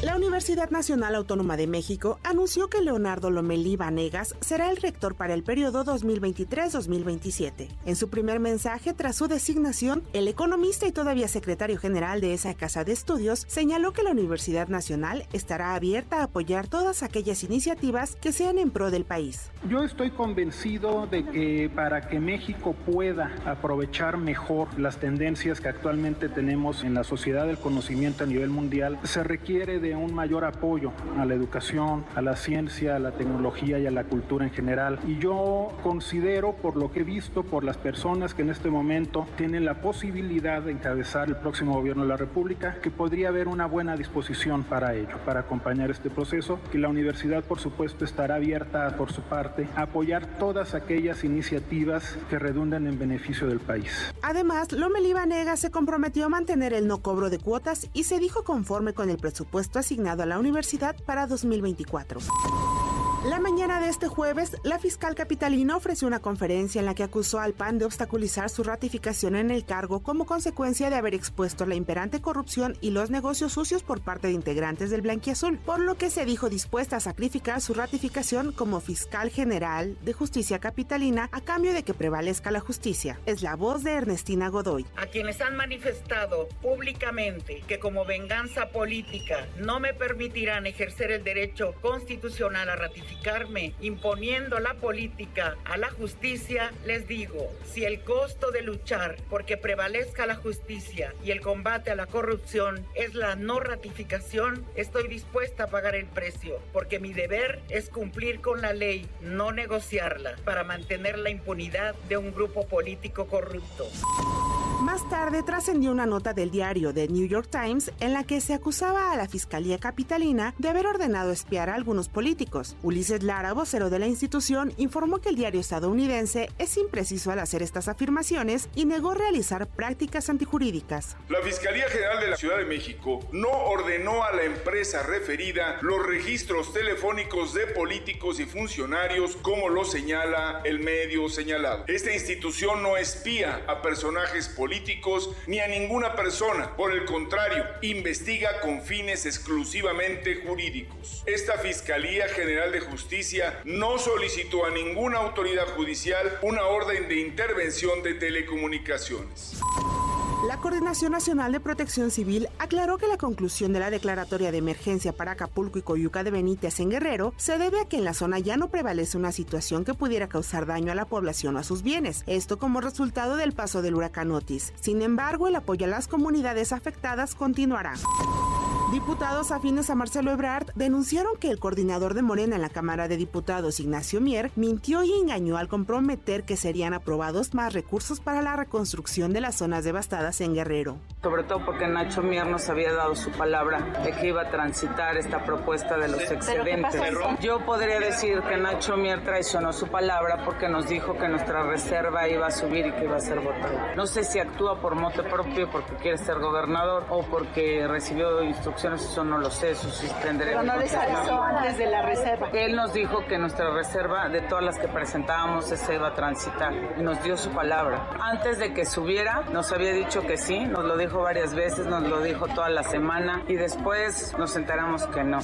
La Universidad Nacional Autónoma de México anunció que Leonardo Lomelí Vanegas será el rector para el periodo 2023-2027. En su primer mensaje tras su designación, el economista y todavía secretario general de esa casa de estudios señaló que la Universidad Nacional estará abierta a apoyar todas aquellas iniciativas que sean en pro del país. Yo estoy convencido de que para que México pueda aprovechar mejor las tendencias que actualmente tenemos en la sociedad del conocimiento a nivel mundial, se requiere de un mayor apoyo a la educación, a la ciencia, a la tecnología y a la cultura en general. Y yo considero, por lo que he visto, por las personas que en este momento tienen la posibilidad de encabezar el próximo gobierno de la República, que podría haber una buena disposición para ello, para acompañar este proceso, que la universidad, por supuesto, estará abierta por su parte a apoyar todas aquellas iniciativas que redundan en beneficio del país. Además, Lomelí Vanega se comprometió a mantener el no cobro de cuotas y se dijo conforme con el presupuesto asignado a la universidad para 2024. La mañana de este jueves, la fiscal capitalina ofreció una conferencia en la que acusó al PAN de obstaculizar su ratificación en el cargo como consecuencia de haber expuesto la imperante corrupción y los negocios sucios por parte de integrantes del Blanquiazul, por lo que se dijo dispuesta a sacrificar su ratificación como fiscal general de justicia capitalina a cambio de que prevalezca la justicia. Es la voz de Ernestina Godoy. A quienes han manifestado públicamente que como venganza política no me permitirán ejercer el derecho constitucional a ratificar imponiendo la política a la justicia, les digo, si el costo de luchar porque prevalezca la justicia y el combate a la corrupción es la no ratificación, estoy dispuesta a pagar el precio, porque mi deber es cumplir con la ley, no negociarla, para mantener la impunidad de un grupo político corrupto. Más tarde trascendió una nota del diario The New York Times en la que se acusaba a la Fiscalía Capitalina de haber ordenado espiar a algunos políticos. Ulises Lara, vocero de la institución, informó que el diario estadounidense es impreciso al hacer estas afirmaciones y negó realizar prácticas antijurídicas. La Fiscalía General de la Ciudad de México no ordenó a la empresa referida los registros telefónicos de políticos y funcionarios como lo señala el medio señalado. Esta institución no espía a personajes políticos ni a ninguna persona. Por el contrario, investiga con fines exclusivamente jurídicos. Esta Fiscalía General de Justicia no solicitó a ninguna autoridad judicial una orden de intervención de telecomunicaciones. La Coordinación Nacional de Protección Civil aclaró que la conclusión de la declaratoria de emergencia para Acapulco y Coyuca de Benítez en Guerrero se debe a que en la zona ya no prevalece una situación que pudiera causar daño a la población o a sus bienes, esto como resultado del paso del huracán Otis. Sin embargo, el apoyo a las comunidades afectadas continuará. Diputados afines a Marcelo Ebrard denunciaron que el coordinador de Morena en la Cámara de Diputados, Ignacio Mier, mintió y engañó al comprometer que serían aprobados más recursos para la reconstrucción de las zonas devastadas en Guerrero. Sobre todo porque Nacho Mier nos había dado su palabra de que iba a transitar esta propuesta de los excedentes. Yo podría decir que Nacho Mier traicionó su palabra porque nos dijo que nuestra reserva iba a subir y que iba a ser votada. No sé si actúa por mote propio, porque quiere ser gobernador o porque recibió instrucciones eso no lo sé, eso sí tendré Pero no les avisó antes de la reserva. Él nos dijo que nuestra reserva, de todas las que presentábamos, esa iba a transitar y nos dio su palabra. Antes de que subiera, nos había dicho que sí, nos lo dijo varias veces, nos lo dijo toda la semana y después nos enteramos que no.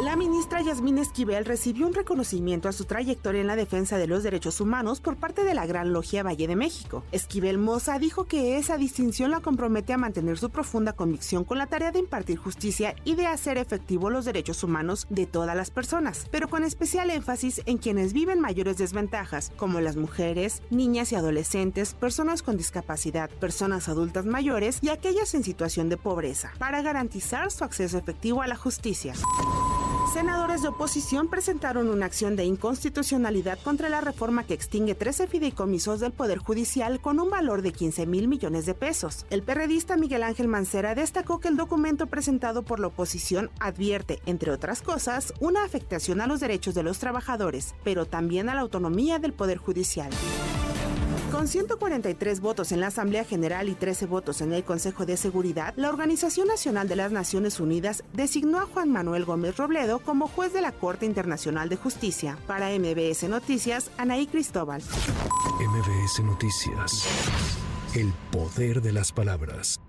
La ministra Yasmín Esquivel recibió un reconocimiento a su trayectoria en la defensa de los derechos humanos por parte de la Gran Logia Valle de México. Esquivel Moza dijo que esa distinción la compromete a mantener su profunda convicción con la tarea de impartir justicia y de hacer efectivo los derechos humanos de todas las personas, pero con especial énfasis en quienes viven mayores desventajas, como las mujeres, niñas y adolescentes, personas con discapacidad, personas adultas mayores y aquellas en situación de pobreza, para garantizar su acceso efectivo a la justicia. Senadores de oposición presentaron una acción de inconstitucionalidad contra la reforma que extingue 13 fideicomisos del Poder Judicial con un valor de 15 mil millones de pesos. El perredista Miguel Ángel Mancera destacó que el documento presentado por la oposición advierte, entre otras cosas, una afectación a los derechos de los trabajadores, pero también a la autonomía del Poder Judicial. Con 143 votos en la Asamblea General y 13 votos en el Consejo de Seguridad, la Organización Nacional de las Naciones Unidas designó a Juan Manuel Gómez Robledo como juez de la Corte Internacional de Justicia. Para MBS Noticias, Anaí Cristóbal. MBS Noticias. El poder de las palabras.